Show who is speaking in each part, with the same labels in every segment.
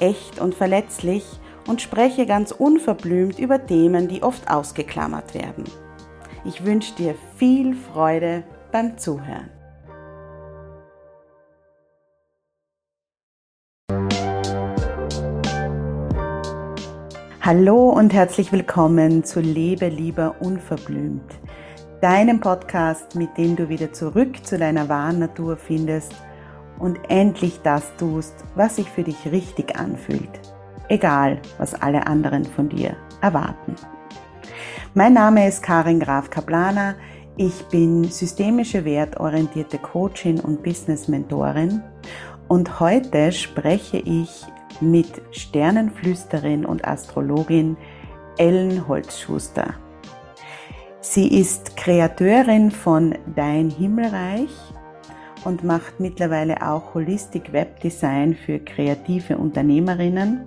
Speaker 1: echt und verletzlich und spreche ganz unverblümt über Themen, die oft ausgeklammert werden. Ich wünsche dir viel Freude beim Zuhören. Hallo und herzlich willkommen zu Lebe lieber unverblümt, deinem Podcast, mit dem du wieder zurück zu deiner wahren Natur findest und endlich das tust, was sich für dich richtig anfühlt, egal was alle anderen von dir erwarten. Mein Name ist Karin Graf Kaplaner. Ich bin systemische wertorientierte Coachin und Business Mentorin und heute spreche ich mit Sternenflüsterin und Astrologin Ellen Holzschuster. Sie ist Kreateurin von Dein Himmelreich und macht mittlerweile auch Holistic Web Design für kreative Unternehmerinnen.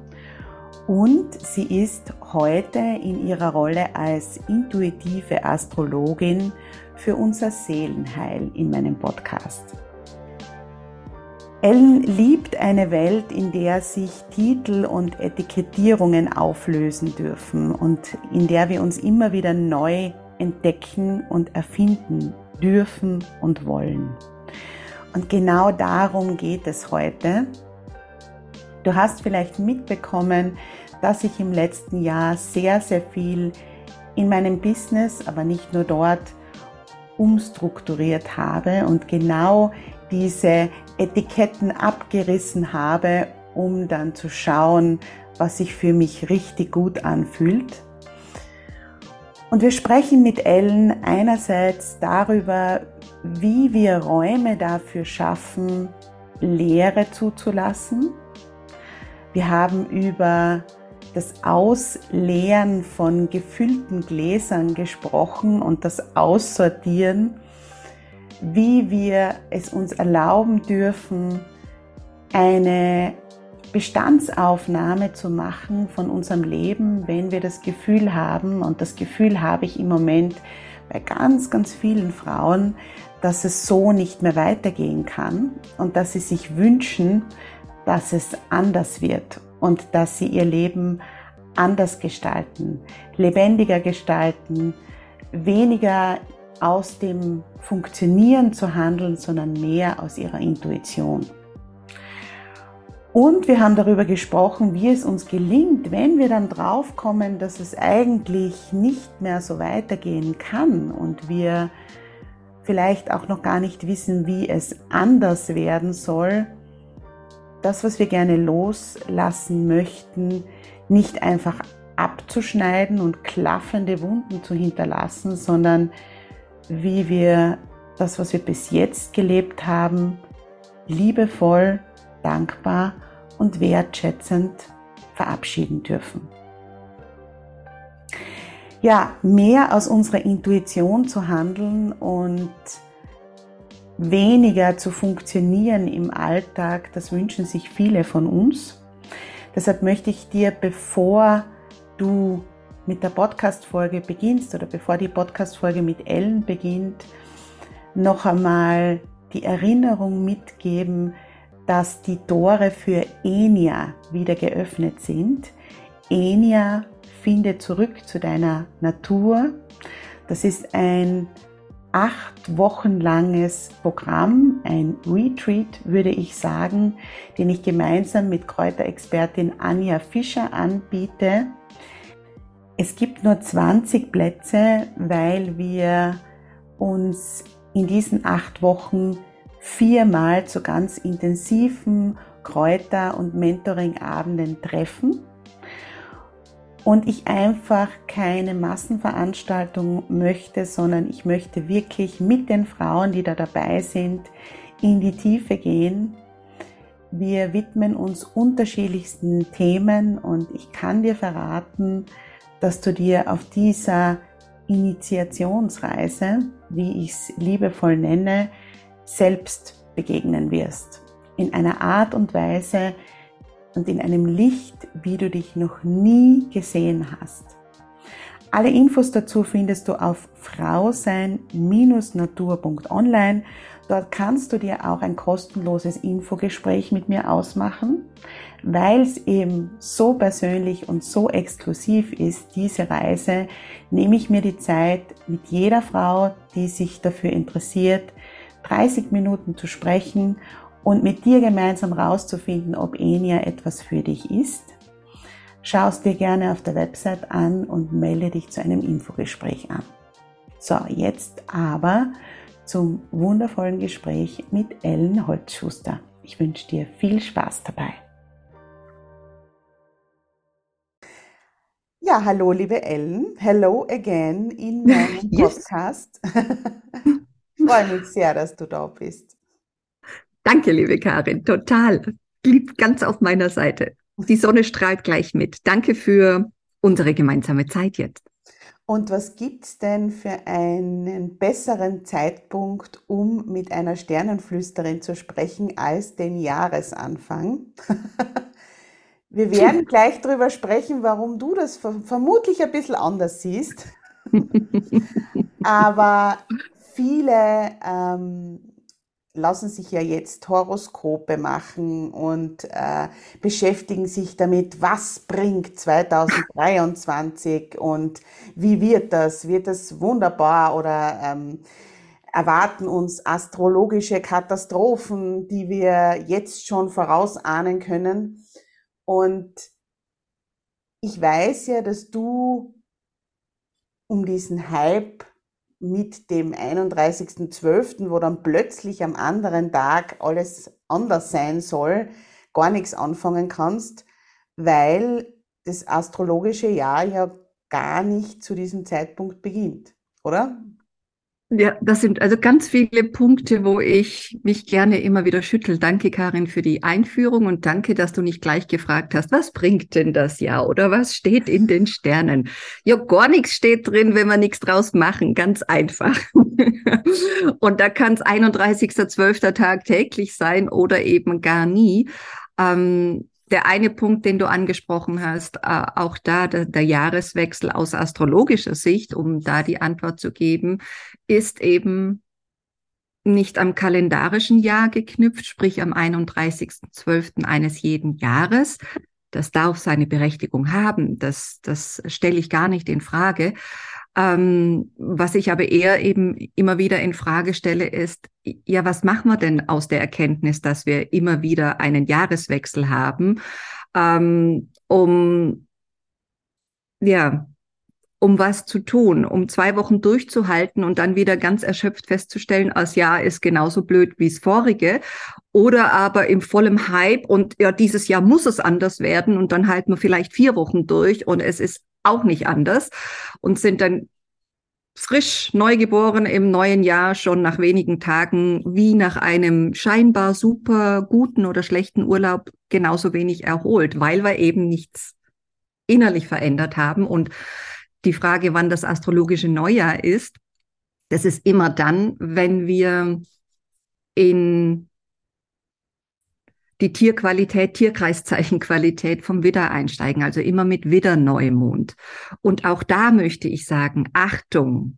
Speaker 1: Und sie ist heute in ihrer Rolle als intuitive Astrologin für unser Seelenheil in meinem Podcast. Ellen liebt eine Welt, in der sich Titel und Etikettierungen auflösen dürfen und in der wir uns immer wieder neu entdecken und erfinden dürfen und wollen. Und genau darum geht es heute. Du hast vielleicht mitbekommen, dass ich im letzten Jahr sehr, sehr viel in meinem Business, aber nicht nur dort, umstrukturiert habe und genau diese Etiketten abgerissen habe, um dann zu schauen, was sich für mich richtig gut anfühlt. Und wir sprechen mit Ellen einerseits darüber, wie wir Räume dafür schaffen, Leere zuzulassen. Wir haben über das Ausleeren von gefüllten Gläsern gesprochen und das Aussortieren, wie wir es uns erlauben dürfen, eine Bestandsaufnahme zu machen von unserem Leben, wenn wir das Gefühl haben, und das Gefühl habe ich im Moment bei ganz, ganz vielen Frauen, dass es so nicht mehr weitergehen kann und dass sie sich wünschen, dass es anders wird und dass sie ihr Leben anders gestalten, lebendiger gestalten, weniger aus dem Funktionieren zu handeln, sondern mehr aus ihrer Intuition. Und wir haben darüber gesprochen, wie es uns gelingt, wenn wir dann draufkommen, dass es eigentlich nicht mehr so weitergehen kann und wir vielleicht auch noch gar nicht wissen, wie es anders werden soll, das, was wir gerne loslassen möchten, nicht einfach abzuschneiden und klaffende Wunden zu hinterlassen, sondern wie wir das, was wir bis jetzt gelebt haben, liebevoll, dankbar und wertschätzend verabschieden dürfen ja, mehr aus unserer Intuition zu handeln und weniger zu funktionieren im Alltag, das wünschen sich viele von uns. Deshalb möchte ich dir, bevor du mit der Podcast-Folge beginnst oder bevor die Podcast-Folge mit Ellen beginnt, noch einmal die Erinnerung mitgeben, dass die Tore für Enia wieder geöffnet sind. Enia Finde zurück zu deiner Natur. Das ist ein acht Wochen langes Programm, ein Retreat, würde ich sagen, den ich gemeinsam mit Kräuterexpertin Anja Fischer anbiete. Es gibt nur 20 Plätze, weil wir uns in diesen acht Wochen viermal zu ganz intensiven Kräuter- und Mentoring-Abenden treffen und ich einfach keine Massenveranstaltung möchte, sondern ich möchte wirklich mit den Frauen, die da dabei sind, in die Tiefe gehen. Wir widmen uns unterschiedlichsten Themen und ich kann dir verraten, dass du dir auf dieser Initiationsreise, wie ich es liebevoll nenne, selbst begegnen wirst. In einer Art und Weise, und in einem Licht, wie du dich noch nie gesehen hast. Alle Infos dazu findest du auf frausein-natur.online. Dort kannst du dir auch ein kostenloses Infogespräch mit mir ausmachen, weil es eben so persönlich und so exklusiv ist, diese Reise, nehme ich mir die Zeit, mit jeder Frau, die sich dafür interessiert, 30 Minuten zu sprechen und mit dir gemeinsam rauszufinden, ob Enia etwas für dich ist. Schau es dir gerne auf der Website an und melde dich zu einem Infogespräch an. So, jetzt aber zum wundervollen Gespräch mit Ellen Holzschuster. Ich wünsche dir viel Spaß dabei. Ja, hallo liebe Ellen. Hello again in meinem Podcast. ich freue mich sehr, dass du da bist.
Speaker 2: Danke, liebe Karin, total. Lieb ganz auf meiner Seite. Die Sonne strahlt gleich mit. Danke für unsere gemeinsame Zeit jetzt.
Speaker 1: Und was gibt es denn für einen besseren Zeitpunkt, um mit einer Sternenflüsterin zu sprechen, als den Jahresanfang? Wir werden gleich darüber sprechen, warum du das vermutlich ein bisschen anders siehst. Aber viele ähm, lassen sich ja jetzt Horoskope machen und äh, beschäftigen sich damit, was bringt 2023 und wie wird das? Wird das wunderbar oder ähm, erwarten uns astrologische Katastrophen, die wir jetzt schon vorausahnen können? Und ich weiß ja, dass du um diesen Hype mit dem 31.12., wo dann plötzlich am anderen Tag alles anders sein soll, gar nichts anfangen kannst, weil das astrologische Jahr ja gar nicht zu diesem Zeitpunkt beginnt, oder?
Speaker 2: Ja, das sind also ganz viele Punkte, wo ich mich gerne immer wieder schüttel. Danke, Karin, für die Einführung und danke, dass du nicht gleich gefragt hast, was bringt denn das Jahr oder was steht in den Sternen? Ja, gar nichts steht drin, wenn wir nichts draus machen. Ganz einfach. und da kann es 31.12. Tag täglich sein oder eben gar nie. Ähm, der eine Punkt, den du angesprochen hast, äh, auch da der, der, Jahreswechsel aus astrologischer Sicht, um da die Antwort zu geben, ist eben nicht am kalendarischen Jahr geknüpft, sprich am 31.12. eines jeden Jahres. Das darf seine Berechtigung haben. Das, das stelle ich gar nicht in Frage. Ähm, was ich aber eher eben immer wieder in Frage stelle, ist, ja, was machen wir denn aus der Erkenntnis, dass wir immer wieder einen Jahreswechsel haben, ähm, um, ja, um was zu tun, um zwei Wochen durchzuhalten und dann wieder ganz erschöpft festzustellen, als Jahr ist genauso blöd wie das vorige. Oder aber im vollen Hype und ja, dieses Jahr muss es anders werden und dann halten wir vielleicht vier Wochen durch und es ist auch nicht anders und sind dann frisch neugeboren im neuen Jahr schon nach wenigen Tagen wie nach einem scheinbar super guten oder schlechten Urlaub genauso wenig erholt, weil wir eben nichts innerlich verändert haben. Und die Frage, wann das astrologische Neujahr ist, das ist immer dann, wenn wir in die Tierqualität, Tierkreiszeichenqualität vom Widder einsteigen, also immer mit Widder-Neumond. Und auch da möchte ich sagen, Achtung,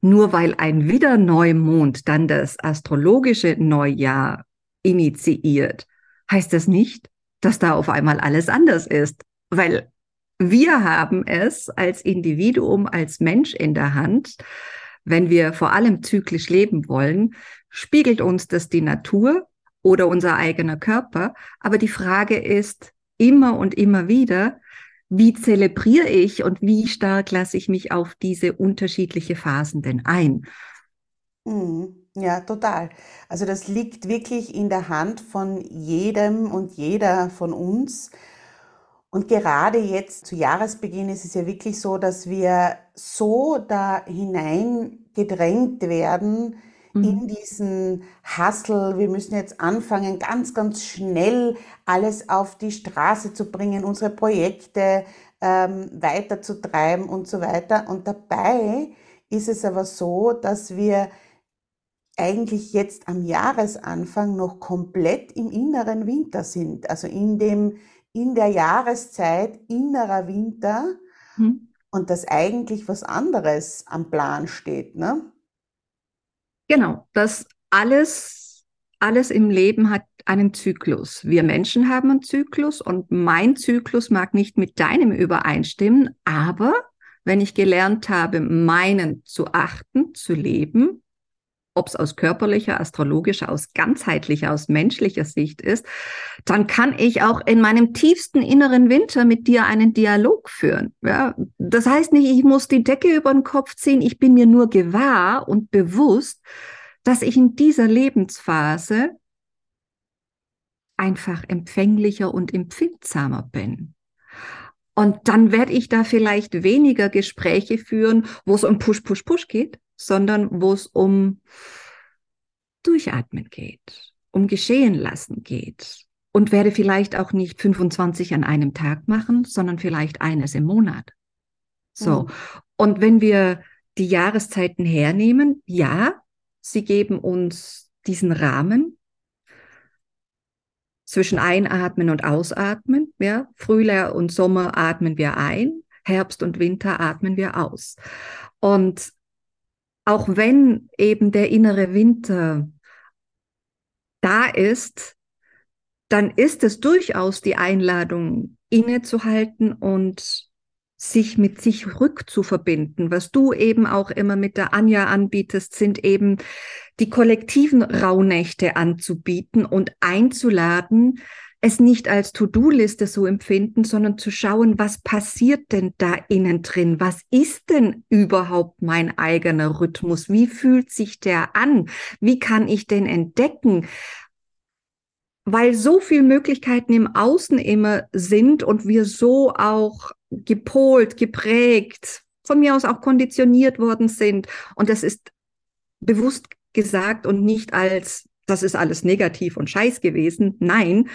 Speaker 2: nur weil ein Widder-Neumond dann das astrologische Neujahr initiiert, heißt das nicht, dass da auf einmal alles anders ist, weil wir haben es als Individuum, als Mensch in der Hand, wenn wir vor allem zyklisch leben wollen, spiegelt uns das die Natur oder unser eigener Körper. Aber die Frage ist immer und immer wieder, wie zelebriere ich und wie stark lasse ich mich auf diese unterschiedliche Phasen denn ein?
Speaker 1: Mhm. Ja, total. Also das liegt wirklich in der Hand von jedem und jeder von uns. Und gerade jetzt zu Jahresbeginn ist es ja wirklich so, dass wir so da hineingedrängt werden mhm. in diesen Hustle. Wir müssen jetzt anfangen, ganz, ganz schnell alles auf die Straße zu bringen, unsere Projekte ähm, weiterzutreiben und so weiter. Und dabei ist es aber so, dass wir eigentlich jetzt am Jahresanfang noch komplett im inneren Winter sind, also in dem in der Jahreszeit innerer Winter hm. und dass eigentlich was anderes am Plan steht, ne?
Speaker 2: Genau, das alles, alles im Leben hat einen Zyklus. Wir Menschen haben einen Zyklus und mein Zyklus mag nicht mit deinem übereinstimmen, aber wenn ich gelernt habe, meinen zu achten, zu leben, ob es aus körperlicher, astrologischer, aus ganzheitlicher, aus menschlicher Sicht ist, dann kann ich auch in meinem tiefsten inneren Winter mit dir einen Dialog führen. Ja, das heißt nicht, ich muss die Decke über den Kopf ziehen. Ich bin mir nur gewahr und bewusst, dass ich in dieser Lebensphase einfach empfänglicher und empfindsamer bin. Und dann werde ich da vielleicht weniger Gespräche führen, wo es um Push, Push, Push geht, sondern wo es um Durchatmen geht, um Geschehen lassen geht und werde vielleicht auch nicht 25 an einem Tag machen, sondern vielleicht eines im Monat. So. Mhm. Und wenn wir die Jahreszeiten hernehmen, ja, sie geben uns diesen Rahmen zwischen Einatmen und Ausatmen. Ja, Frühjahr und Sommer atmen wir ein, Herbst und Winter atmen wir aus. Und auch wenn eben der innere Winter da ist, dann ist es durchaus die Einladung, innezuhalten und sich mit sich rückzuverbinden. Was du eben auch immer mit der Anja anbietest, sind eben die kollektiven Rauhnächte anzubieten und einzuladen, es nicht als To-Do-Liste so empfinden, sondern zu schauen, was passiert denn da innen drin? Was ist denn überhaupt mein eigener Rhythmus? Wie fühlt sich der an? Wie kann ich den entdecken? Weil so viele Möglichkeiten im Außen immer sind und wir so auch gepolt, geprägt, von mir aus auch konditioniert worden sind. Und das ist bewusst gesagt und nicht als das ist alles negativ und scheiß gewesen. Nein,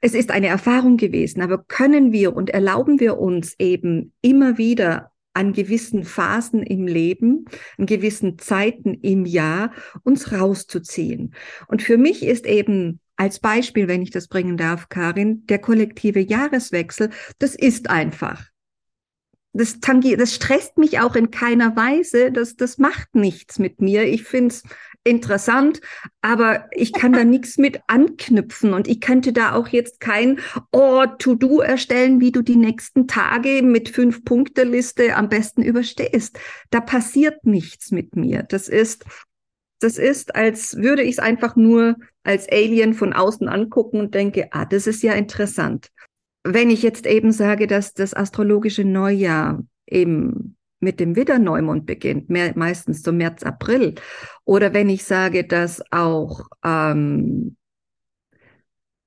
Speaker 2: es ist eine Erfahrung gewesen. Aber können wir und erlauben wir uns eben immer wieder an gewissen Phasen im Leben, an gewissen Zeiten im Jahr uns rauszuziehen. Und für mich ist eben als Beispiel, wenn ich das bringen darf, Karin, der kollektive Jahreswechsel, das ist einfach. Das, tangiert, das stresst mich auch in keiner Weise. Das, das macht nichts mit mir. Ich finde es interessant, aber ich kann da nichts mit anknüpfen und ich könnte da auch jetzt kein oh, To-Do erstellen, wie du die nächsten Tage mit fünf Punkte Liste am besten überstehst. Da passiert nichts mit mir. Das ist das ist, als würde ich es einfach nur als Alien von außen angucken und denke, ah, das ist ja interessant. Wenn ich jetzt eben sage, dass das astrologische Neujahr eben mit dem Widderneumond beginnt, mehr, meistens so März, April. Oder wenn ich sage, dass auch ähm,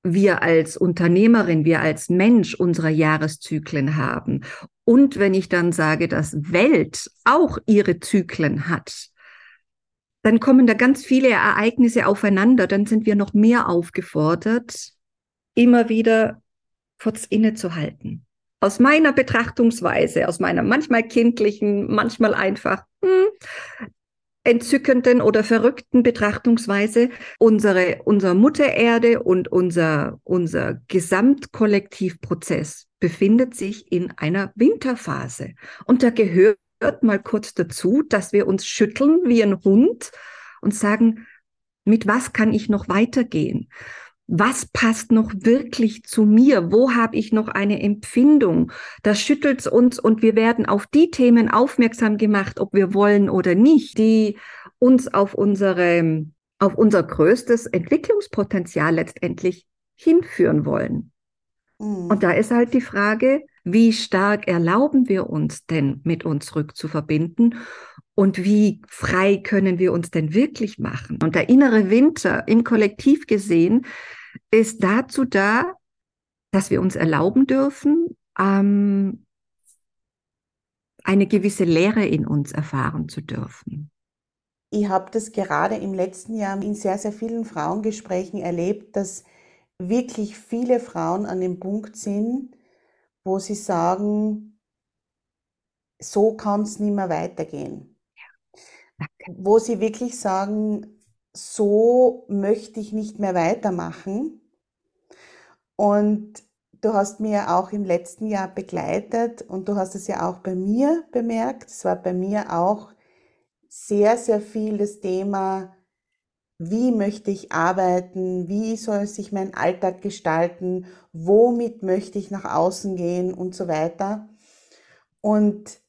Speaker 2: wir als Unternehmerin, wir als Mensch unsere Jahreszyklen haben. Und wenn ich dann sage, dass Welt auch ihre Zyklen hat, dann kommen da ganz viele Ereignisse aufeinander. Dann sind wir noch mehr aufgefordert, immer wieder kurz innezuhalten aus meiner Betrachtungsweise, aus meiner manchmal kindlichen, manchmal einfach hm, entzückenden oder verrückten Betrachtungsweise unsere, unser Mutter Erde und unser, unser Gesamtkollektivprozess befindet sich in einer Winterphase. Und da gehört mal kurz dazu, dass wir uns schütteln wie ein Hund und sagen, mit was kann ich noch weitergehen? Was passt noch wirklich zu mir? Wo habe ich noch eine Empfindung? Das schüttelt uns und wir werden auf die Themen aufmerksam gemacht, ob wir wollen oder nicht, die uns auf unsere, auf unser größtes Entwicklungspotenzial letztendlich hinführen wollen. Mhm. Und da ist halt die Frage, Wie stark erlauben wir uns denn, mit uns rückzuverbinden? Und wie frei können wir uns denn wirklich machen? Und der innere Winter im Kollektiv gesehen ist dazu da, dass wir uns erlauben dürfen, ähm, eine gewisse Leere in uns erfahren zu dürfen.
Speaker 1: Ich habe das gerade im letzten Jahr in sehr, sehr vielen Frauengesprächen erlebt, dass wirklich viele Frauen an dem Punkt sind, wo sie sagen, so kann es nicht mehr weitergehen. Ja, wo sie wirklich sagen, so möchte ich nicht mehr weitermachen. Und du hast mir auch im letzten Jahr begleitet und du hast es ja auch bei mir bemerkt. Es war bei mir auch sehr, sehr viel das Thema, wie möchte ich arbeiten, wie soll sich mein Alltag gestalten, womit möchte ich nach außen gehen und so weiter. Und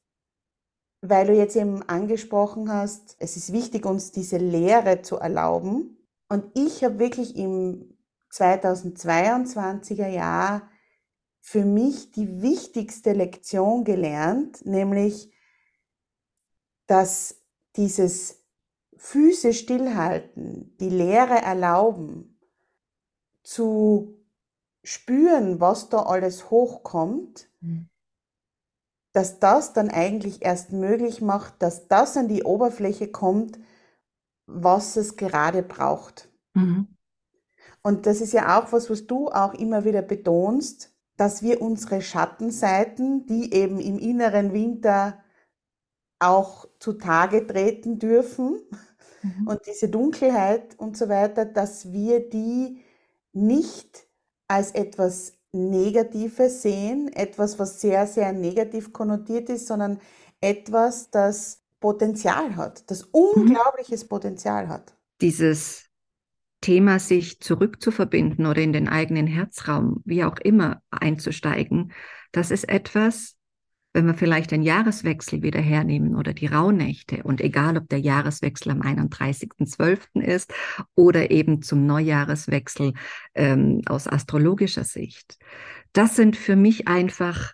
Speaker 1: weil du jetzt eben angesprochen hast, es ist wichtig, uns diese Lehre zu erlauben. Und ich habe wirklich im 2022er Jahr für mich die wichtigste Lektion gelernt, nämlich, dass dieses Füße stillhalten, die Leere erlauben, zu spüren, was da alles hochkommt, mhm. Dass das dann eigentlich erst möglich macht, dass das an die Oberfläche kommt, was es gerade braucht. Mhm. Und das ist ja auch was, was du auch immer wieder betonst, dass wir unsere Schattenseiten, die eben im inneren Winter auch zutage treten dürfen mhm. und diese Dunkelheit und so weiter, dass wir die nicht als etwas Negatives sehen, etwas, was sehr, sehr negativ konnotiert ist, sondern etwas, das Potenzial hat, das mhm. unglaubliches mhm. Potenzial hat.
Speaker 2: Dieses Thema, sich zurückzuverbinden oder in den eigenen Herzraum, wie auch immer, einzusteigen, das ist etwas, wenn wir vielleicht den Jahreswechsel wieder hernehmen oder die Rauhnächte und egal, ob der Jahreswechsel am 31.12. ist oder eben zum Neujahreswechsel ähm, aus astrologischer Sicht, das sind für mich einfach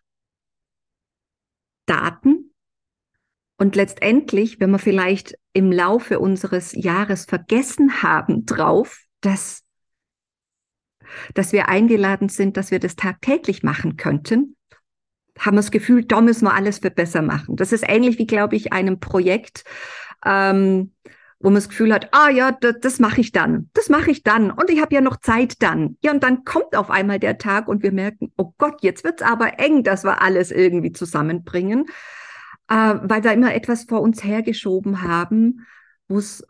Speaker 2: Daten, und letztendlich, wenn wir vielleicht im Laufe unseres Jahres vergessen haben drauf, dass, dass wir eingeladen sind, dass wir das tagtäglich machen könnten, haben wir das Gefühl, da müssen wir alles für besser machen. Das ist ähnlich wie, glaube ich, einem Projekt, ähm, wo man das Gefühl hat, ah ja, das, das mache ich dann, das mache ich dann und ich habe ja noch Zeit dann. Ja, und dann kommt auf einmal der Tag und wir merken, oh Gott, jetzt wird's aber eng, dass wir alles irgendwie zusammenbringen äh, weil wir immer etwas vor uns hergeschoben haben, es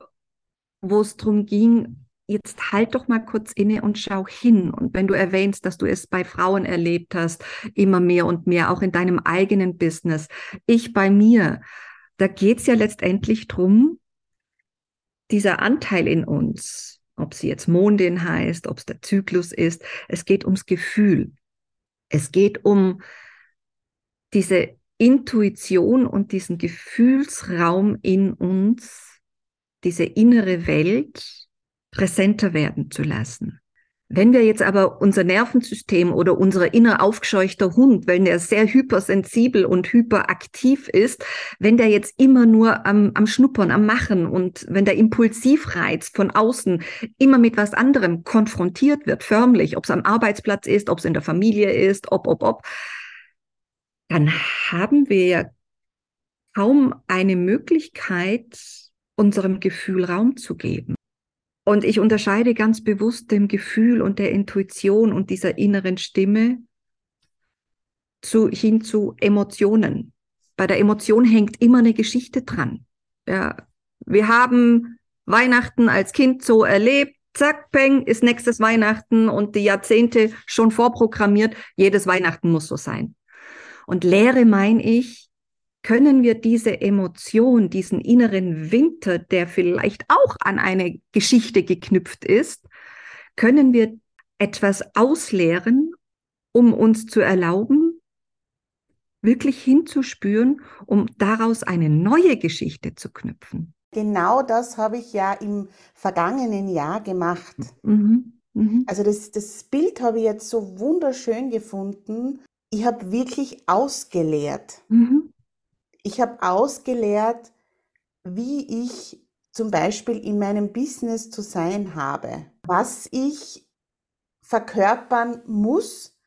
Speaker 2: wo es darum ging, jetzt halt doch mal kurz inne und schau hin. Und wenn du erwähnst, dass du es bei Frauen erlebt hast, immer mehr und mehr, auch in deinem eigenen Business, ich bei mir, da geht's ja letztendlich drum, dieser Anteil in uns, ob sie jetzt Mondin heißt, ob es der Zyklus ist, es geht ums Gefühl. Es geht um diese Intuition und diesen Gefühlsraum in uns, diese innere Welt präsenter werden zu lassen. Wenn wir jetzt aber unser Nervensystem oder unser inner aufgescheuchter Hund, wenn der sehr hypersensibel und hyperaktiv ist, wenn der jetzt immer nur am, am Schnuppern, am Machen und wenn der Impulsivreiz von außen immer mit was anderem konfrontiert wird, förmlich, ob es am Arbeitsplatz ist, ob es in der Familie ist, ob, ob, ob, dann haben wir ja kaum eine Möglichkeit, unserem Gefühl Raum zu geben. Und ich unterscheide ganz bewusst dem Gefühl und der Intuition und dieser inneren Stimme zu, hin zu Emotionen. Bei der Emotion hängt immer eine Geschichte dran. Ja, wir haben Weihnachten als Kind so erlebt. Zack, peng, ist nächstes Weihnachten und die Jahrzehnte schon vorprogrammiert. Jedes Weihnachten muss so sein. Und Lehre meine ich, können wir diese Emotion, diesen inneren Winter, der vielleicht auch an eine Geschichte geknüpft ist, können wir etwas ausleeren, um uns zu erlauben, wirklich hinzuspüren, um daraus eine neue Geschichte zu knüpfen.
Speaker 1: Genau das habe ich ja im vergangenen Jahr gemacht. Mhm. Mhm. Also das, das Bild habe ich jetzt so wunderschön gefunden, ich habe wirklich ausgeleert.
Speaker 2: Mhm.
Speaker 1: Ich habe ausgeleert, wie ich zum Beispiel in meinem Business zu sein habe, was ich verkörpern muss,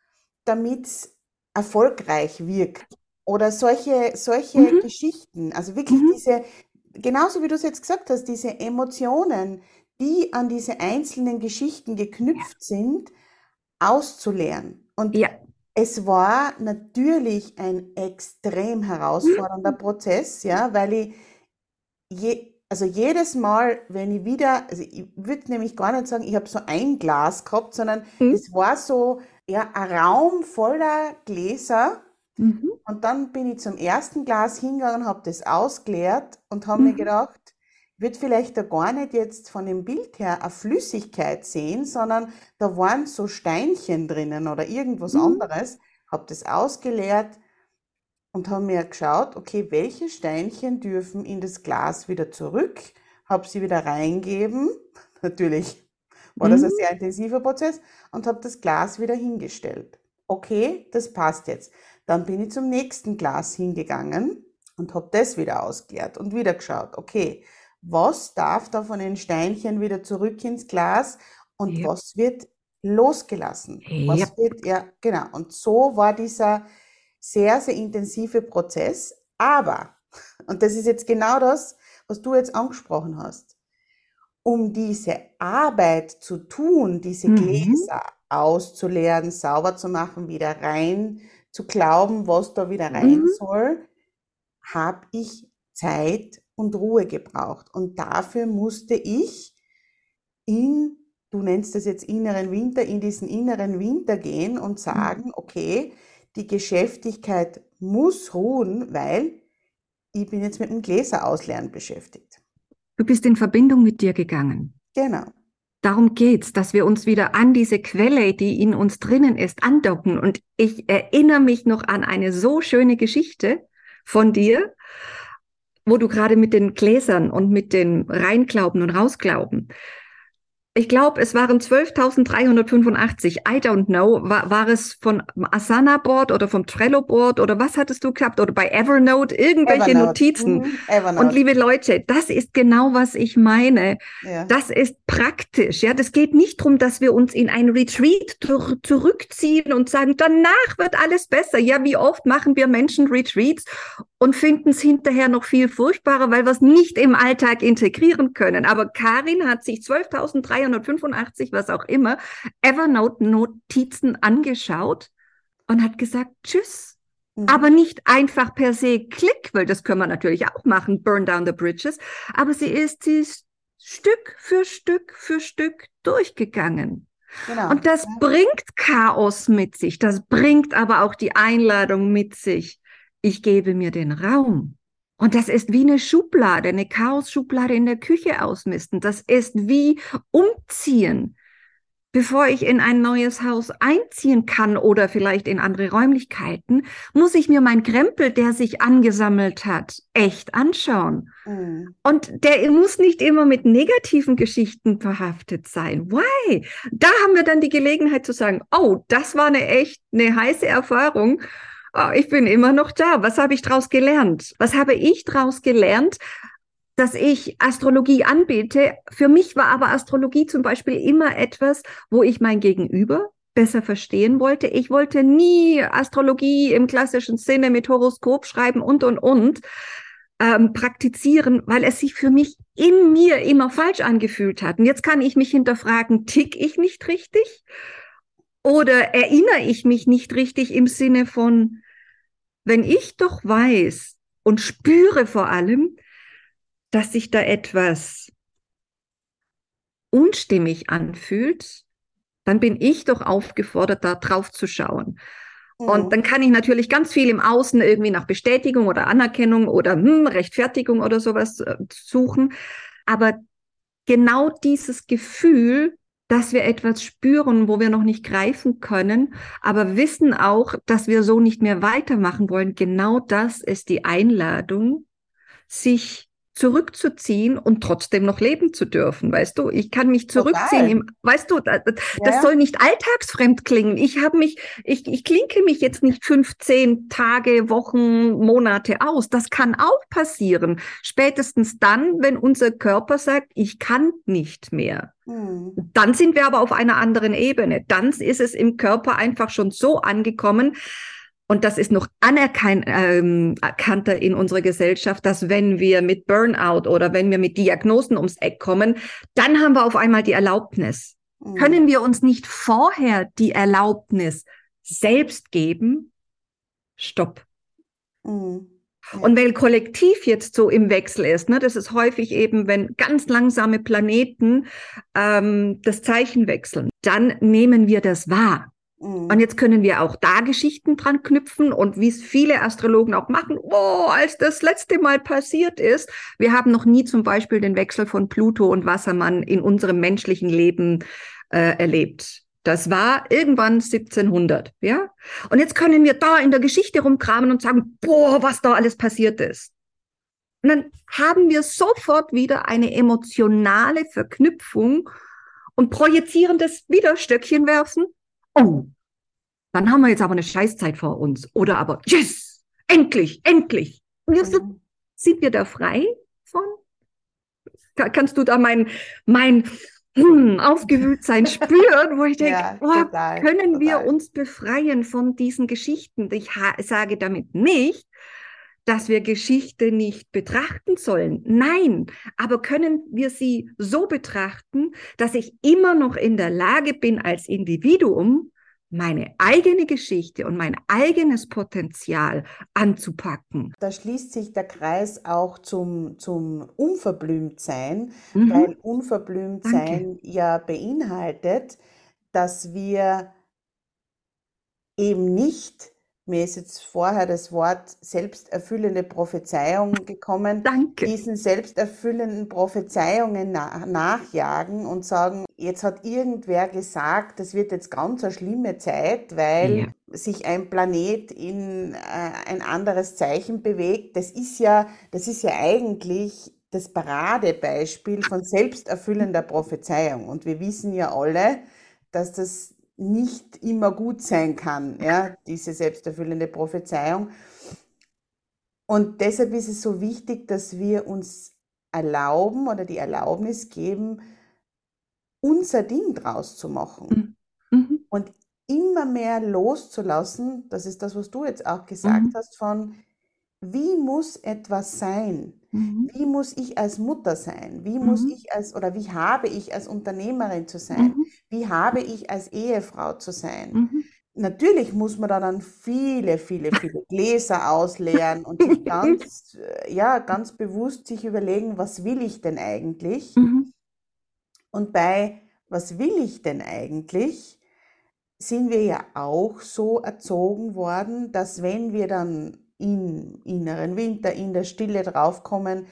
Speaker 1: damit es erfolgreich wirkt. Oder solche, solche
Speaker 2: Mhm.
Speaker 1: Geschichten, also wirklich
Speaker 2: Mhm.
Speaker 1: diese, genauso wie du es jetzt gesagt hast, diese Emotionen, die an diese einzelnen Geschichten geknüpft sind, auszuleeren. Und
Speaker 2: Ja.
Speaker 1: Es war natürlich ein extrem herausfordernder Prozess, ja, weil ich je, also jedes Mal, wenn ich wieder, also ich würde nämlich gar nicht sagen, ich habe so ein Glas gehabt, sondern
Speaker 2: Mhm.
Speaker 1: es war so ja, ein Raum voller Gläser.
Speaker 2: Mhm.
Speaker 1: Und dann bin ich zum ersten Glas hingegangen, habe das ausgeleert und habe mir
Speaker 2: Mhm.
Speaker 1: gedacht, würde vielleicht da gar nicht jetzt von dem Bild her eine Flüssigkeit sehen, sondern da waren so Steinchen drinnen oder irgendwas
Speaker 2: Mhm.
Speaker 1: anderes. Habe das ausgeleert und habe mir geschaut, okay, welche Steinchen dürfen in das Glas wieder zurück? Habe sie wieder reingeben. Natürlich war das ein
Speaker 2: Mhm.
Speaker 1: sehr intensiver Prozess und habe das Glas wieder hingestellt. Okay, das passt jetzt. Dann bin ich zum nächsten Glas hingegangen und habe das wieder ausgeleert und wieder geschaut, okay, was darf da von den Steinchen wieder zurück ins Glas und
Speaker 2: Ja.
Speaker 1: was wird losgelassen?
Speaker 2: Ja.
Speaker 1: Was wird, ja, genau. Und so war dieser sehr, sehr intensive Prozess. Aber, und das ist jetzt genau das, was du jetzt angesprochen hast, um diese Arbeit zu tun, diese
Speaker 2: Mhm.
Speaker 1: Gläser auszuleeren, sauber zu machen, wieder rein zu glauben, was da wieder rein
Speaker 2: Mhm.
Speaker 1: soll, habe ich Zeit und Ruhe gebraucht. Und dafür musste ich in, du nennst das jetzt inneren Winter, in diesen inneren Winter gehen und sagen, okay, die Geschäftigkeit muss ruhen, weil ich bin jetzt mit dem Gläser ausleeren beschäftigt.
Speaker 2: Du bist in Verbindung mit dir gegangen.
Speaker 1: Genau.
Speaker 2: Darum geht's, dass wir uns wieder an diese Quelle, die in uns drinnen ist, andocken. Und ich erinnere mich noch an eine so schöne Geschichte von dir, wo du gerade mit den Gläsern und mit dem Reinglauben und Rausglauben. Ich glaube, es waren 12.385. I don't know. War, war es von Asana Board oder vom Trello Board oder was hattest du gehabt? Oder bei Evernote? Irgendwelche
Speaker 1: Evernote.
Speaker 2: Notizen.
Speaker 1: Mhm, Evernote.
Speaker 2: Und liebe Leute, das ist genau, was ich meine.
Speaker 1: ja.
Speaker 2: Das ist praktisch. Ja, das geht nicht darum, dass wir uns in ein Retreat zur- zurückziehen und sagen, danach wird alles besser. Ja, wie oft machen wir Menschen Retreats und finden es hinterher noch viel furchtbarer, weil wir es nicht im Alltag integrieren können. Aber Karin hat sich 12.385, was auch immer, Evernote-Notizen angeschaut und hat gesagt, tschüss.
Speaker 1: Mhm.
Speaker 2: Aber nicht einfach per se Klick, weil das können wir natürlich auch machen, burn down the bridges. Aber sie ist, sie ist Stück für Stück für Stück durchgegangen.
Speaker 1: Genau.
Speaker 2: Und das bringt Chaos mit sich. Das bringt aber auch die Einladung mit sich. Ich gebe mir den Raum. Und das ist wie eine Schublade, eine Chaos-Schublade in der Küche ausmisten. Das ist wie umziehen. Bevor ich in ein neues Haus einziehen kann oder vielleicht in andere Räumlichkeiten, muss ich mir mein Krempel, der sich angesammelt hat, echt anschauen.
Speaker 1: Mhm.
Speaker 2: Und der muss nicht immer mit negativen Geschichten behaftet sein. Why? Da haben wir dann die Gelegenheit zu sagen, oh, das war eine echt, eine heiße Erfahrung. Oh, ich bin immer noch da. Was habe ich daraus gelernt? Was habe ich daraus gelernt? dass ich Astrologie anbiete. Für mich war aber Astrologie zum Beispiel immer etwas, wo ich mein Gegenüber besser verstehen wollte. Ich wollte nie Astrologie im klassischen Sinne mit Horoskop schreiben und, und, und ähm, praktizieren, weil es sich für mich in mir immer falsch angefühlt hat. Und jetzt kann ich mich hinterfragen, tick ich nicht richtig? Oder erinnere ich mich nicht richtig im Sinne von, wenn ich doch weiß und spüre vor allem, dass sich da etwas unstimmig anfühlt, dann bin ich doch aufgefordert, da drauf zu schauen.
Speaker 1: Mhm.
Speaker 2: Und dann kann ich natürlich ganz viel im Außen irgendwie nach Bestätigung oder Anerkennung oder hm, Rechtfertigung oder sowas äh, suchen. Aber genau dieses Gefühl, dass wir etwas spüren, wo wir noch nicht greifen können, aber wissen auch, dass wir so nicht mehr weitermachen wollen, genau das ist die Einladung, sich zurückzuziehen und trotzdem noch leben zu dürfen, weißt du? Ich kann mich zurückziehen, im, weißt du, das, das ja. soll nicht alltagsfremd klingen. Ich habe mich, ich, ich klinke mich jetzt nicht 15 Tage, Wochen, Monate aus. Das kann auch passieren. Spätestens dann, wenn unser Körper sagt, ich kann nicht mehr. Hm. Dann sind wir aber auf einer anderen Ebene. Dann ist es im Körper einfach schon so angekommen, und das ist noch anerkannter ähm, in unserer Gesellschaft, dass wenn wir mit Burnout oder wenn wir mit Diagnosen ums Eck kommen, dann haben wir auf einmal die Erlaubnis. Mhm. Können wir uns nicht vorher die Erlaubnis selbst geben? Stopp. Mhm. Und weil Kollektiv jetzt so im Wechsel ist, ne, das ist häufig eben, wenn ganz langsame Planeten ähm, das Zeichen wechseln, dann nehmen wir das wahr. Und mhm. jetzt können wir auch da Geschichten dran knüpfen und wie es viele Astrologen auch machen, oh, als das letzte Mal passiert ist, wir haben noch nie zum Beispiel den Wechsel von Pluto und Wassermann in unserem menschlichen Leben äh, erlebt. Das war irgendwann 1700, ja? Und jetzt können wir da in der Geschichte rumkramen und sagen, boah, was da alles passiert ist. Und dann haben wir sofort wieder eine emotionale Verknüpfung und projizieren das wieder Stöckchen werfen oh, dann haben wir jetzt aber eine Scheißzeit vor uns. Oder aber, yes, endlich, endlich. Und jetzt mhm. sind wir da frei von? Kannst du da mein, mein hm, Aufgewühltsein spüren, wo ich denke, ja, oh, können total. wir uns befreien von diesen Geschichten? Ich sage damit nicht, dass wir Geschichte nicht betrachten sollen. Nein, aber können wir sie so betrachten, dass ich immer noch in der Lage bin, als Individuum meine eigene Geschichte und mein eigenes Potenzial anzupacken.
Speaker 1: Da schließt sich der Kreis auch zum, zum Unverblümtsein, mhm. weil Unverblümtsein Danke. ja beinhaltet, dass wir eben nicht mir ist jetzt vorher das Wort selbsterfüllende Prophezeiung gekommen.
Speaker 2: Danke.
Speaker 1: Diesen selbsterfüllenden Prophezeiungen na nachjagen und sagen, jetzt hat irgendwer gesagt, das wird jetzt ganz eine schlimme Zeit, weil ja. sich ein Planet in äh, ein anderes Zeichen bewegt. Das ist ja, das ist ja eigentlich das Paradebeispiel von selbsterfüllender Prophezeiung. Und wir wissen ja alle, dass das nicht immer gut sein kann, ja, diese selbsterfüllende Prophezeiung. Und deshalb ist es so wichtig, dass wir uns erlauben oder die Erlaubnis geben, unser Ding draus zu machen. Mhm. mhm. Und immer mehr loszulassen, das ist das, was du jetzt auch gesagt mhm. hast, von wie muss etwas sein? Mhm. Wie muss ich als Mutter sein? Wie muss mhm. ich als oder wie habe ich als Unternehmerin zu sein? Mhm. Wie habe ich als Ehefrau zu sein? Mhm. Natürlich muss man da dann viele, viele, viele Gläser ausleeren und sich ganz, äh, ja, ganz bewusst sich überlegen, was will ich denn eigentlich? Mhm. Und bei was will ich denn eigentlich, sind wir ja auch so erzogen worden, dass wenn wir dann im inneren Winter, in der Stille draufkommen,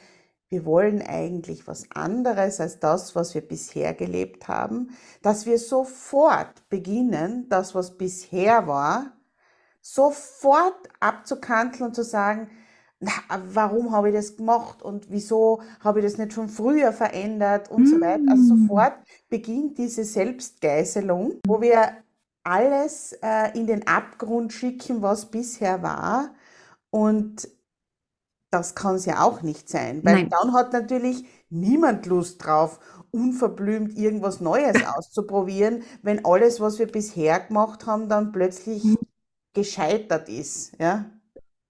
Speaker 1: wir wollen eigentlich was anderes als das, was wir bisher gelebt haben, dass wir sofort beginnen, das, was bisher war, sofort abzukanteln und zu sagen, na, warum habe ich das gemacht und wieso habe ich das nicht schon früher verändert und mm. so weiter. Also mm. sofort beginnt diese Selbstgeißelung, wo wir alles äh, in den Abgrund schicken, was bisher war und das kann es ja auch nicht sein, weil Nein. dann hat natürlich niemand Lust drauf, unverblümt irgendwas Neues auszuprobieren, wenn alles, was wir bisher gemacht haben, dann plötzlich mhm. gescheitert ist. Ja?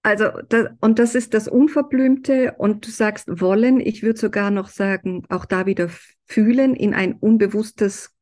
Speaker 2: Also, das, und das ist das Unverblümte und du sagst wollen, ich würde sogar noch sagen, auch da wieder fühlen in ein unbewusstes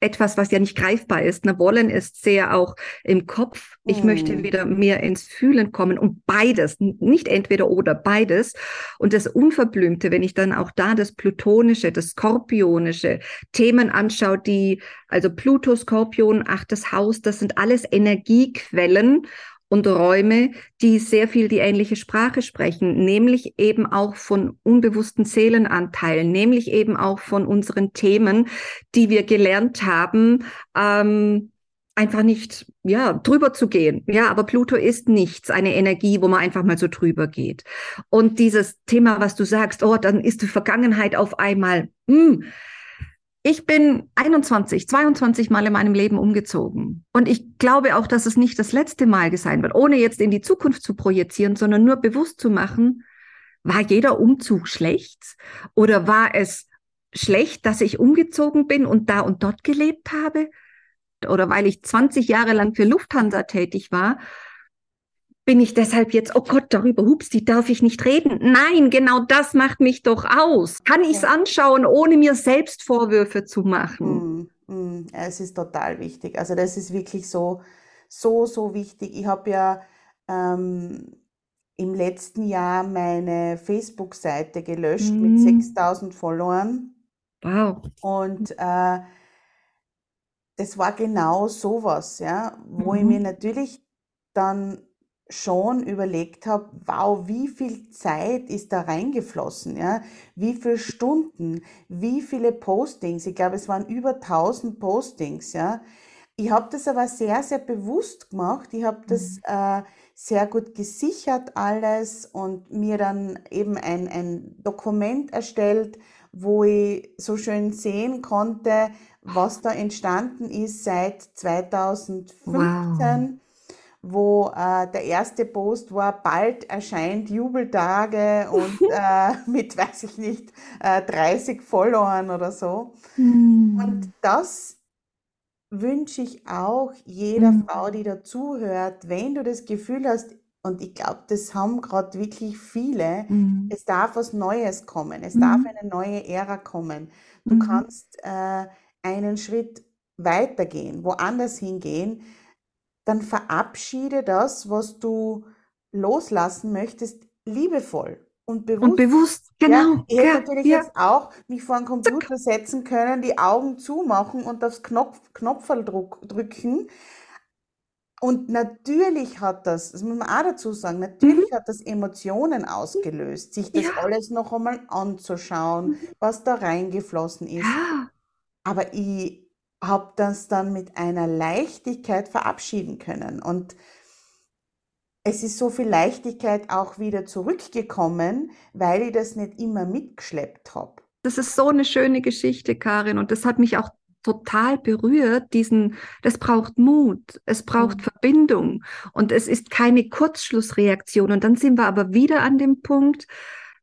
Speaker 2: etwas, was ja nicht greifbar ist. Ne? Wollen ist sehr auch im Kopf. Ich mm. möchte wieder mehr ins Fühlen kommen und beides, nicht entweder oder beides. Und das Unverblümte, wenn ich dann auch da das Plutonische, das Skorpionische Themen anschaue, die, also Pluto, Skorpion, achtes Haus, das sind alles Energiequellen und Räume, die sehr viel die ähnliche Sprache sprechen, nämlich eben auch von unbewussten Seelenanteilen, nämlich eben auch von unseren Themen, die wir gelernt haben, ähm, einfach nicht, ja, drüber zu gehen. Ja, aber Pluto ist nichts, eine Energie, wo man einfach mal so drüber geht. Und dieses Thema, was du sagst, oh, dann ist die Vergangenheit auf einmal, mh, hm, ich bin 21, 22 Mal in meinem Leben umgezogen. Und ich glaube auch, dass es nicht das letzte Mal sein wird, ohne jetzt in die Zukunft zu projizieren, sondern nur bewusst zu machen, war jeder Umzug schlecht? Oder war es schlecht, dass ich umgezogen bin und da und dort gelebt habe? Oder weil ich 20 Jahre lang für Lufthansa tätig war, bin ich deshalb jetzt, oh Gott, darüber, hups, die darf ich nicht reden. Nein, genau das macht mich doch aus. Kann ich es ja. anschauen, ohne mir selbst Vorwürfe zu machen?
Speaker 1: Mm, mm, es ist total wichtig. Also das ist wirklich so, so, so wichtig. Ich habe ja ähm, im letzten Jahr meine Facebook-Seite gelöscht mm. mit 6000 Followern.
Speaker 2: Wow.
Speaker 1: Und äh, das war genau sowas, ja, wo ich mir mhm. natürlich dann schon überlegt habe, wow, wie viel Zeit ist da reingeflossen, ja? Wie viele Stunden, wie viele Postings? Ich glaube, es waren über 1000 Postings, ja? Ich habe das aber sehr, sehr bewusst gemacht. Ich habe das mhm. äh, sehr gut gesichert alles und mir dann eben ein, ein Dokument erstellt, wo ich so schön sehen konnte, was da entstanden ist seit 2015. Wow wo äh, der erste Post war, bald erscheint Jubeltage und äh, mit, weiß ich nicht, äh, 30 Followern oder so. Mm. Und das wünsche ich auch jeder mm. Frau, die dazuhört, wenn du das Gefühl hast, und ich glaube, das haben gerade wirklich viele, mm. es darf was Neues kommen, es darf eine neue Ära kommen. Du kannst äh, einen Schritt weitergehen, woanders hingehen dann verabschiede das, was du loslassen möchtest, liebevoll und bewusst.
Speaker 2: Und bewusst, genau. Ja,
Speaker 1: ich hätte ja, natürlich ja. jetzt auch mich vor einen Computer setzen können, die Augen zumachen und aufs Knopf, drücken. Und natürlich hat das, das muss man auch dazu sagen, natürlich mhm. hat das Emotionen ausgelöst, sich das alles noch einmal anzuschauen, mhm. was da reingeflossen ist. Aber ich habe das dann mit einer Leichtigkeit verabschieden können. Und es ist so viel Leichtigkeit auch wieder zurückgekommen, weil ich das nicht immer mitgeschleppt habe.
Speaker 2: Das ist so eine schöne Geschichte, Karin, und das hat mich auch total berührt, diesen, das braucht Mut, es braucht mhm. Verbindung und es ist keine Kurzschlussreaktion. Und dann sind wir aber wieder an dem Punkt,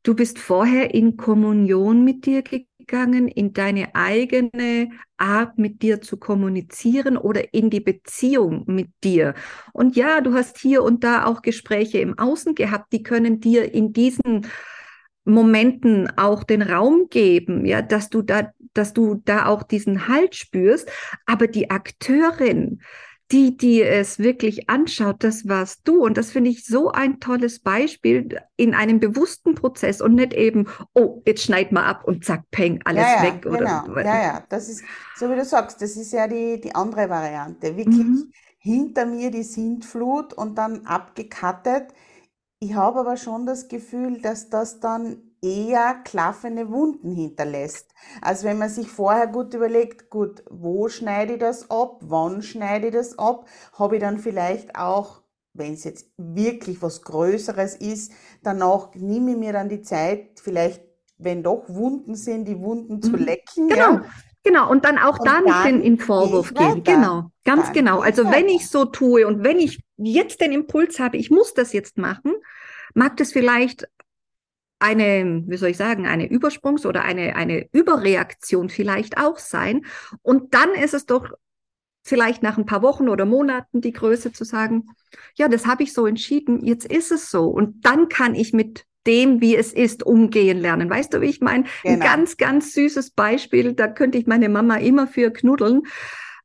Speaker 2: du bist vorher in Kommunion mit dir gegangen, in deine eigene Art mit dir zu kommunizieren oder in die Beziehung mit dir. Und ja, du hast hier und da auch Gespräche im Außen gehabt, die können dir in diesen Momenten auch den Raum geben, ja, dass du da, dass du da auch diesen Halt spürst. Aber die Akteurin, die, die es wirklich anschaut, das warst du. Und das finde ich so ein tolles Beispiel in einem bewussten Prozess und nicht eben, oh, jetzt schneid mal ab und zack, peng, alles
Speaker 1: ja, ja,
Speaker 2: weg.
Speaker 1: Genau. Oder, ja, ja, das ist, so wie du sagst, das ist ja die, die andere Variante. Wirklich mhm. hinter mir die Sintflut und dann abgekattet. Ich habe aber schon das Gefühl, dass das dann eher klaffende Wunden hinterlässt. als wenn man sich vorher gut überlegt, gut, wo schneide ich das ab, wann schneide ich das ab, habe ich dann vielleicht auch, wenn es jetzt wirklich was Größeres ist, danach nehme ich mir dann die Zeit, vielleicht, wenn doch Wunden sind, die Wunden zu mhm. lecken.
Speaker 2: Genau. Ja. Genau, und dann auch und da nicht in, in Vorwurf gehen. Genau, ganz dann genau. Also wenn ich so tue und wenn ich jetzt den Impuls habe, ich muss das jetzt machen, mag das vielleicht eine, wie soll ich sagen, eine Übersprungs- oder eine, eine Überreaktion vielleicht auch sein. Und dann ist es doch vielleicht nach ein paar Wochen oder Monaten die Größe zu sagen, ja, das habe ich so entschieden, jetzt ist es so. Und dann kann ich mit dem, wie es ist, umgehen lernen. Weißt du, wie ich meine? Genau. Ein ganz, ganz süßes Beispiel, da könnte ich meine Mama immer für knuddeln.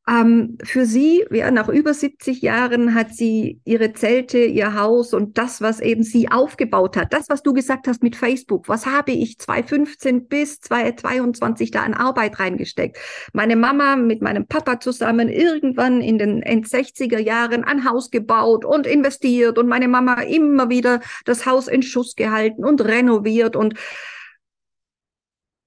Speaker 2: Ähm, für sie, ja, nach über 70 Jahren hat sie ihre Zelte, ihr Haus und das, was eben sie aufgebaut hat, das, was du gesagt hast mit Facebook, was habe ich 2015 bis 2022 da an Arbeit reingesteckt? Meine Mama mit meinem Papa zusammen irgendwann in den End 60er Jahren ein Haus gebaut und investiert und meine Mama immer wieder das Haus in Schuss gehalten und renoviert und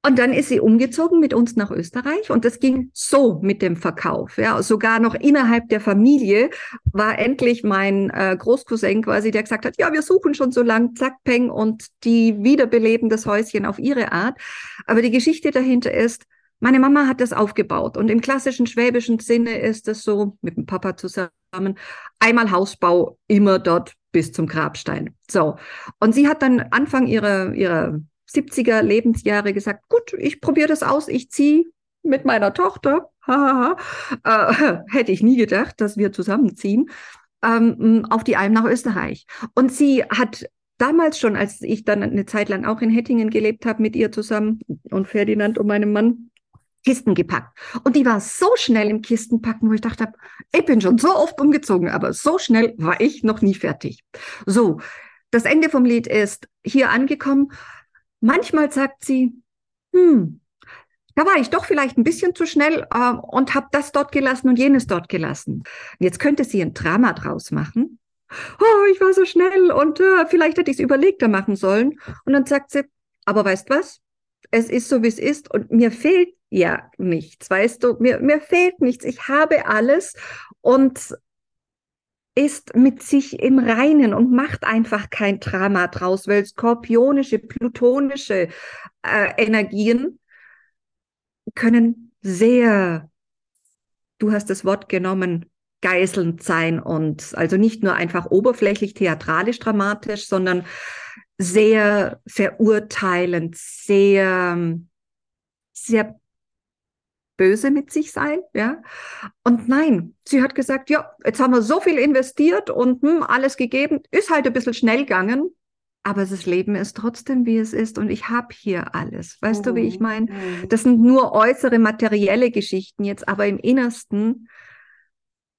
Speaker 2: Und dann ist sie umgezogen mit uns nach Österreich und das ging so mit dem Verkauf. Ja, sogar noch innerhalb der Familie war endlich mein äh, Großcousin quasi, der gesagt hat, ja, wir suchen schon so lang, zack, peng und die wiederbeleben das Häuschen auf ihre Art. Aber die Geschichte dahinter ist, meine Mama hat das aufgebaut und im klassischen schwäbischen Sinne ist es so mit dem Papa zusammen, einmal Hausbau, immer dort bis zum Grabstein. So. Und sie hat dann Anfang ihrer, ihrer 70er Lebensjahre gesagt, gut, ich probiere das aus, ich ziehe mit meiner Tochter. äh, hätte ich nie gedacht, dass wir zusammenziehen ähm, auf die Alm nach Österreich. Und sie hat damals schon, als ich dann eine Zeit lang auch in Hettingen gelebt habe mit ihr zusammen und Ferdinand und meinem Mann, Kisten gepackt. Und die war so schnell im Kistenpacken, wo ich dachte, ich bin schon so oft umgezogen, aber so schnell war ich noch nie fertig. So, das Ende vom Lied ist hier angekommen Manchmal sagt sie, hm, da war ich doch vielleicht ein bisschen zu schnell äh, und habe das dort gelassen und jenes dort gelassen. Jetzt könnte sie ein Drama draus machen. Oh, ich war so schnell und äh, vielleicht hätte ich es überlegter machen sollen. Und dann sagt sie, aber weißt was? Es ist so, wie es ist und mir fehlt ja nichts, weißt du? Mir, mir fehlt nichts. Ich habe alles und ist mit sich im Reinen und macht einfach kein Drama draus, weil skorpionische, plutonische äh, Energien können sehr, du hast das Wort genommen, geißelnd sein und also nicht nur einfach oberflächlich, theatralisch, dramatisch, sondern sehr verurteilend, sehr, sehr böse mit sich sein, ja. Und nein, sie hat gesagt, ja, jetzt haben wir so viel investiert und hm, alles gegeben, ist halt ein bisschen schnell gegangen, aber das Leben ist trotzdem, wie es ist und ich habe hier alles. Weißt mhm. du, wie ich mhm, meine? Mhm. Das sind nur äußere materielle Geschichten jetzt, aber im Innersten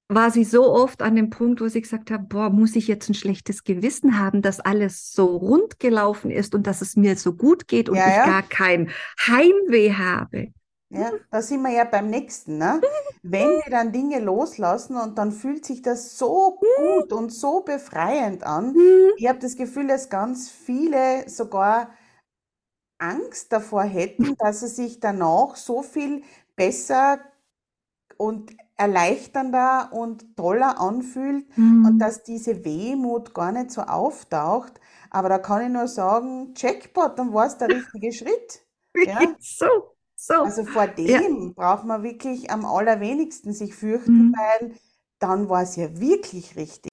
Speaker 2: war sie so oft an dem Punkt, wo sie gesagt hat, boah, muss ich jetzt ein schlechtes Gewissen haben, dass alles so rund gelaufen ist und dass es mir so gut geht und ja, ich ja. gar kein Heimweh habe.
Speaker 1: Ja, da sind wir ja beim nächsten. Ne? Wenn wir dann Dinge loslassen und dann fühlt sich das so gut und so befreiend an. Ich habe das Gefühl, dass ganz viele sogar Angst davor hätten, dass es sich danach so viel besser und erleichternder und toller anfühlt mhm. und dass diese Wehmut gar nicht so auftaucht. Aber da kann ich nur sagen, Jackpot, dann war es der richtige Schritt.
Speaker 2: Ja? So. So.
Speaker 1: Also vor dem ja. braucht man wirklich am allerwenigsten sich fürchten, mhm. weil dann war es ja wirklich richtig.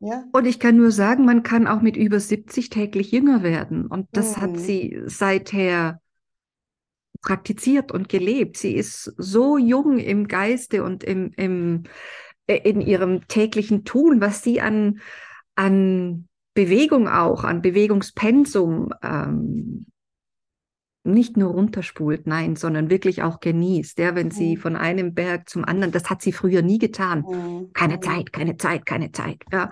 Speaker 2: Ja? Und ich kann nur sagen, man kann auch mit über 70 täglich jünger werden. Und das mhm. hat sie seither praktiziert und gelebt. Sie ist so jung im Geiste und im, im, äh, in ihrem täglichen Tun, was sie an, an Bewegung auch, an Bewegungspensum ähm, nicht nur runterspult, nein, sondern wirklich auch genießt. Ja, wenn sie mhm. von einem Berg zum anderen, das hat sie früher nie getan. Mhm. Keine mhm. Zeit, keine Zeit, keine Zeit. Ja.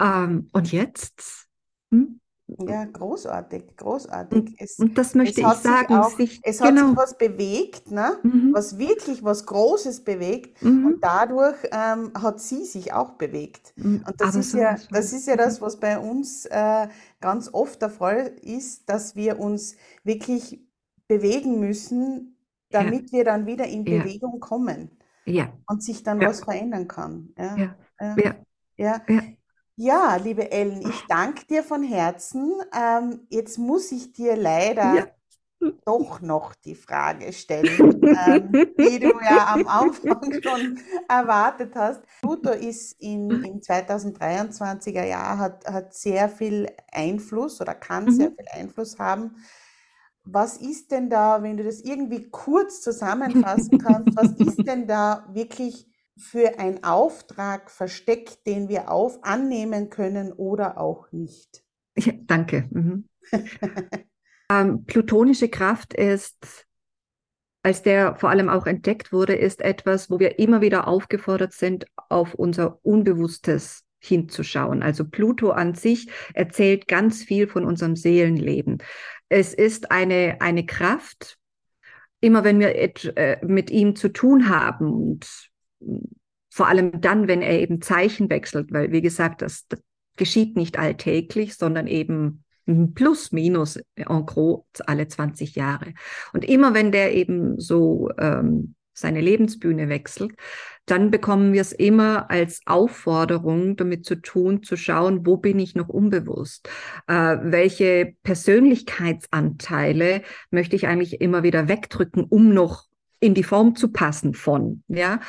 Speaker 2: Ähm, und jetzt?
Speaker 1: Hm? Ja, großartig, großartig.
Speaker 2: Es, und das möchte ich sagen.
Speaker 1: Auch, sich, es hat genau. sich was bewegt, ne? Mhm. was wirklich was Großes bewegt mhm. und dadurch ähm, hat sie sich auch bewegt. Mhm. Und das ist, ja, das ist ja das, was bei uns äh, ganz oft der Fall ist, dass wir uns wirklich bewegen müssen, damit ja. wir dann wieder in ja. Bewegung kommen
Speaker 2: ja.
Speaker 1: und sich dann was verändern kann.
Speaker 2: Ja. Ja.
Speaker 1: Ja. Ja, liebe Ellen, ich danke dir von Herzen. Ähm, jetzt muss ich dir leider ja. doch noch die Frage stellen, ähm, die du ja am Anfang schon erwartet hast. Pluto ist in, im 2023er Jahr, hat, hat sehr viel Einfluss oder kann mhm. sehr viel Einfluss haben. Was ist denn da, wenn du das irgendwie kurz zusammenfassen kannst, was ist denn da wirklich für einen Auftrag versteckt, den wir auf annehmen können oder auch nicht.
Speaker 2: Ja, danke. Mhm. ähm, plutonische Kraft ist, als der vor allem auch entdeckt wurde, ist etwas, wo wir immer wieder aufgefordert sind, auf unser Unbewusstes hinzuschauen. Also Pluto an sich erzählt ganz viel von unserem Seelenleben. Es ist eine, eine Kraft, immer wenn wir äh, mit ihm zu tun haben und vor allem dann, wenn er eben Zeichen wechselt, weil wie gesagt, das, das geschieht nicht alltäglich, sondern eben plus minus en gros alle 20 Jahre. Und immer wenn der eben so ähm, seine Lebensbühne wechselt, dann bekommen wir es immer als Aufforderung damit zu tun, zu schauen, wo bin ich noch unbewusst? Äh, welche Persönlichkeitsanteile möchte ich eigentlich immer wieder wegdrücken, um noch in die Form zu passen von, ja?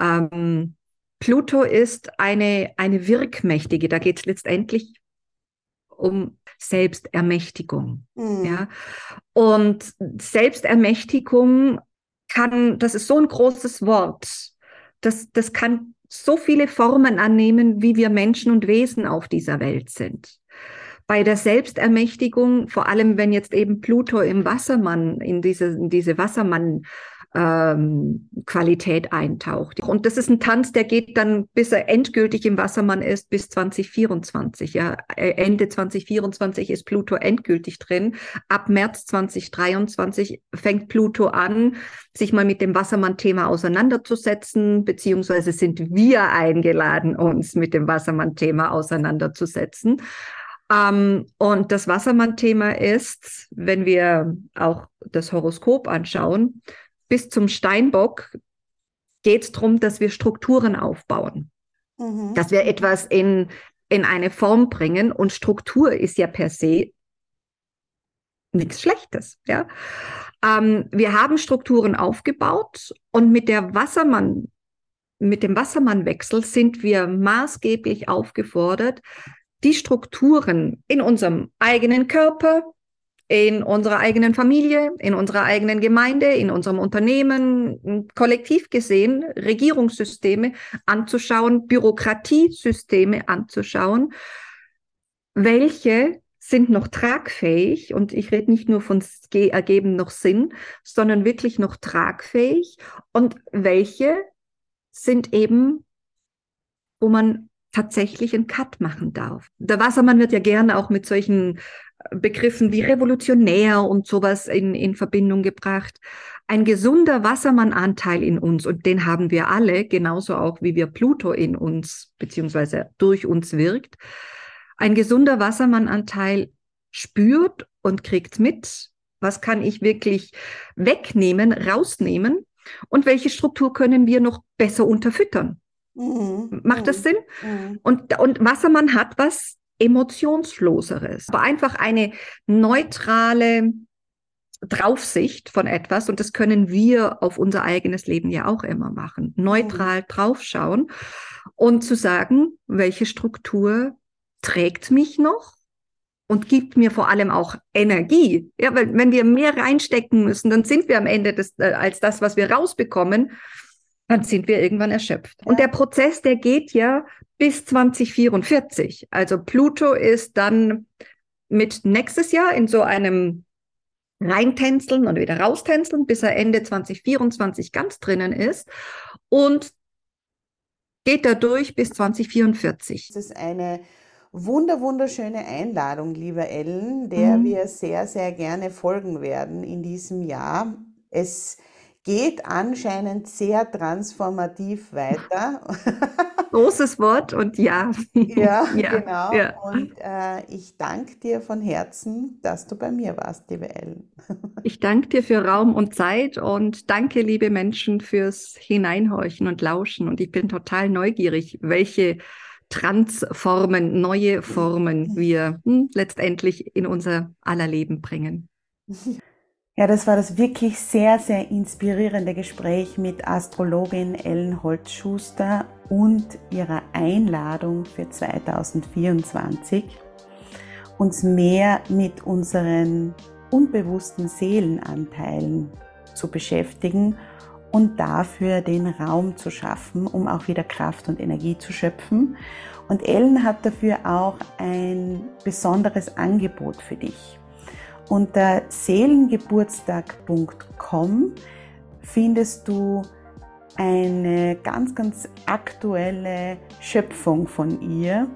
Speaker 2: Ähm, Pluto ist eine, eine wirkmächtige, da geht es letztendlich um Selbstermächtigung. Mhm. Ja? Und Selbstermächtigung kann, das ist so ein großes Wort, das, das kann so viele Formen annehmen, wie wir Menschen und Wesen auf dieser Welt sind. Bei der Selbstermächtigung, vor allem wenn jetzt eben Pluto im Wassermann, in diese, in diese Wassermann ähm, Qualität eintaucht. Und das ist ein Tanz, der geht dann, bis er endgültig im Wassermann ist, bis 2024. Ja, Ende 2024 ist Pluto endgültig drin. Ab März 2023 fängt Pluto an, sich mal mit dem Wassermann-Thema auseinanderzusetzen, beziehungsweise sind wir eingeladen, uns mit dem Wassermann-Thema auseinanderzusetzen. Um, ähm, und das Wassermann-Thema ist, wenn wir auch das Horoskop anschauen, bis zum Steinbock geht es darum, dass wir Strukturen aufbauen, mhm. dass wir etwas in, in eine Form bringen. Und Struktur ist ja per se nichts Schlechtes. Ja? Ähm, wir haben Strukturen aufgebaut und mit der Wassermann, mit dem Wassermannwechsel sind wir maßgeblich aufgefordert, die Strukturen in unserem eigenen Körper, in unserer eigenen Familie, in unserer eigenen Gemeinde, in unserem Unternehmen, kollektiv gesehen, Regierungssysteme anzuschauen, Bürokratiesysteme anzuschauen. Welche sind noch tragfähig und ich rede nicht nur von ergeben noch Sinn, sondern wirklich noch tragfähig und welche sind eben, wo man tatsächlich einen Cut machen darf. Der Wassermann wird ja gerne auch mit solchen Begriffen wie revolutionär und sowas in, in Verbindung gebracht. Ein gesunder Wassermannanteil in uns, und den haben wir alle, genauso auch wie wir Pluto in uns beziehungsweise durch uns wirkt. Ein gesunder Wassermannanteil spürt und kriegt mit, was kann ich wirklich wegnehmen, rausnehmen und welche Struktur können wir noch besser unterfüttern. Mhm. Macht das mhm. Sinn? Mhm. Und, und Wassermann hat was emotionsloseres, aber einfach eine neutrale Draufsicht von etwas und das können wir auf unser eigenes Leben ja auch immer machen. Neutral draufschauen und zu sagen, welche Struktur trägt mich noch und gibt mir vor allem auch Energie. Ja, weil wenn wir mehr reinstecken müssen, dann sind wir am Ende des, äh, als das, was wir rausbekommen dann sind wir irgendwann erschöpft. Und der Prozess, der geht ja bis 2044. Also Pluto ist dann mit nächstes Jahr in so einem reintänzeln und wieder raustänzeln, bis er Ende 2024 ganz drinnen ist und geht da durch bis 2044.
Speaker 1: Das ist eine wunder wunderschöne Einladung, liebe Ellen, der mhm. wir sehr, sehr gerne folgen werden in diesem Jahr. Es geht anscheinend sehr transformativ weiter.
Speaker 2: Großes Wort und ja.
Speaker 1: Ja, ja genau. Ja. Und äh, ich danke dir von Herzen, dass du bei mir warst, liebe Ellen.
Speaker 2: Ich danke dir für Raum und Zeit und danke, liebe Menschen, fürs Hineinhorchen und Lauschen. Und ich bin total neugierig, welche Transformen, neue Formen wir hm, letztendlich in unser aller Leben bringen.
Speaker 1: Ja, das war das wirklich sehr, sehr inspirierende Gespräch mit Astrologin Ellen Holzschuster und ihrer Einladung für 2024, uns mehr mit unseren unbewussten Seelenanteilen zu beschäftigen und dafür den Raum zu schaffen, um auch wieder Kraft und Energie zu schöpfen. Und Ellen hat dafür auch ein besonderes Angebot für dich. Unter seelengeburtstag.com findest du eine ganz, ganz aktuelle Schöpfung von ihr,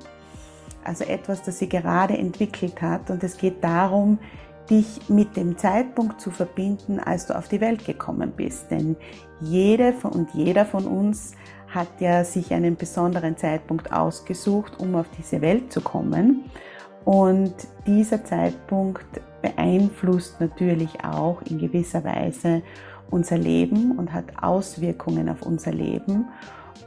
Speaker 1: also etwas, das sie gerade entwickelt hat. Und es geht darum, dich mit dem Zeitpunkt zu verbinden, als du auf die Welt gekommen bist. Denn jede und jeder von uns hat ja sich einen besonderen Zeitpunkt ausgesucht, um auf diese Welt zu kommen. Und dieser Zeitpunkt beeinflusst natürlich auch in gewisser Weise unser Leben und hat Auswirkungen auf unser Leben.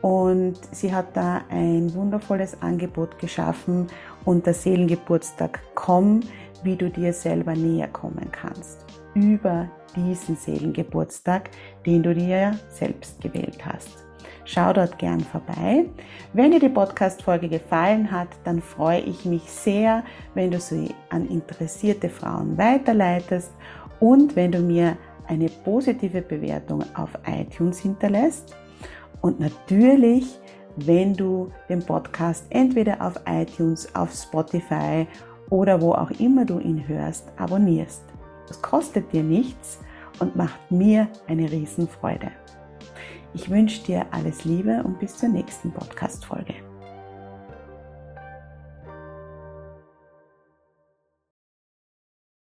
Speaker 1: Und sie hat da ein wundervolles Angebot geschaffen unter Seelengeburtstag Komm, wie du dir selber näher kommen kannst. Über diesen Seelengeburtstag, den du dir selbst gewählt hast. Schau dort gern vorbei. Wenn dir die Podcast-Folge gefallen hat, dann freue ich mich sehr, wenn du sie an interessierte Frauen weiterleitest und wenn du mir eine positive Bewertung auf iTunes hinterlässt. Und natürlich, wenn du den Podcast entweder auf iTunes, auf Spotify oder wo auch immer du ihn hörst, abonnierst. Das kostet dir nichts und macht mir eine Riesenfreude. Ich wünsche dir alles Liebe und bis zur nächsten Podcast-Folge.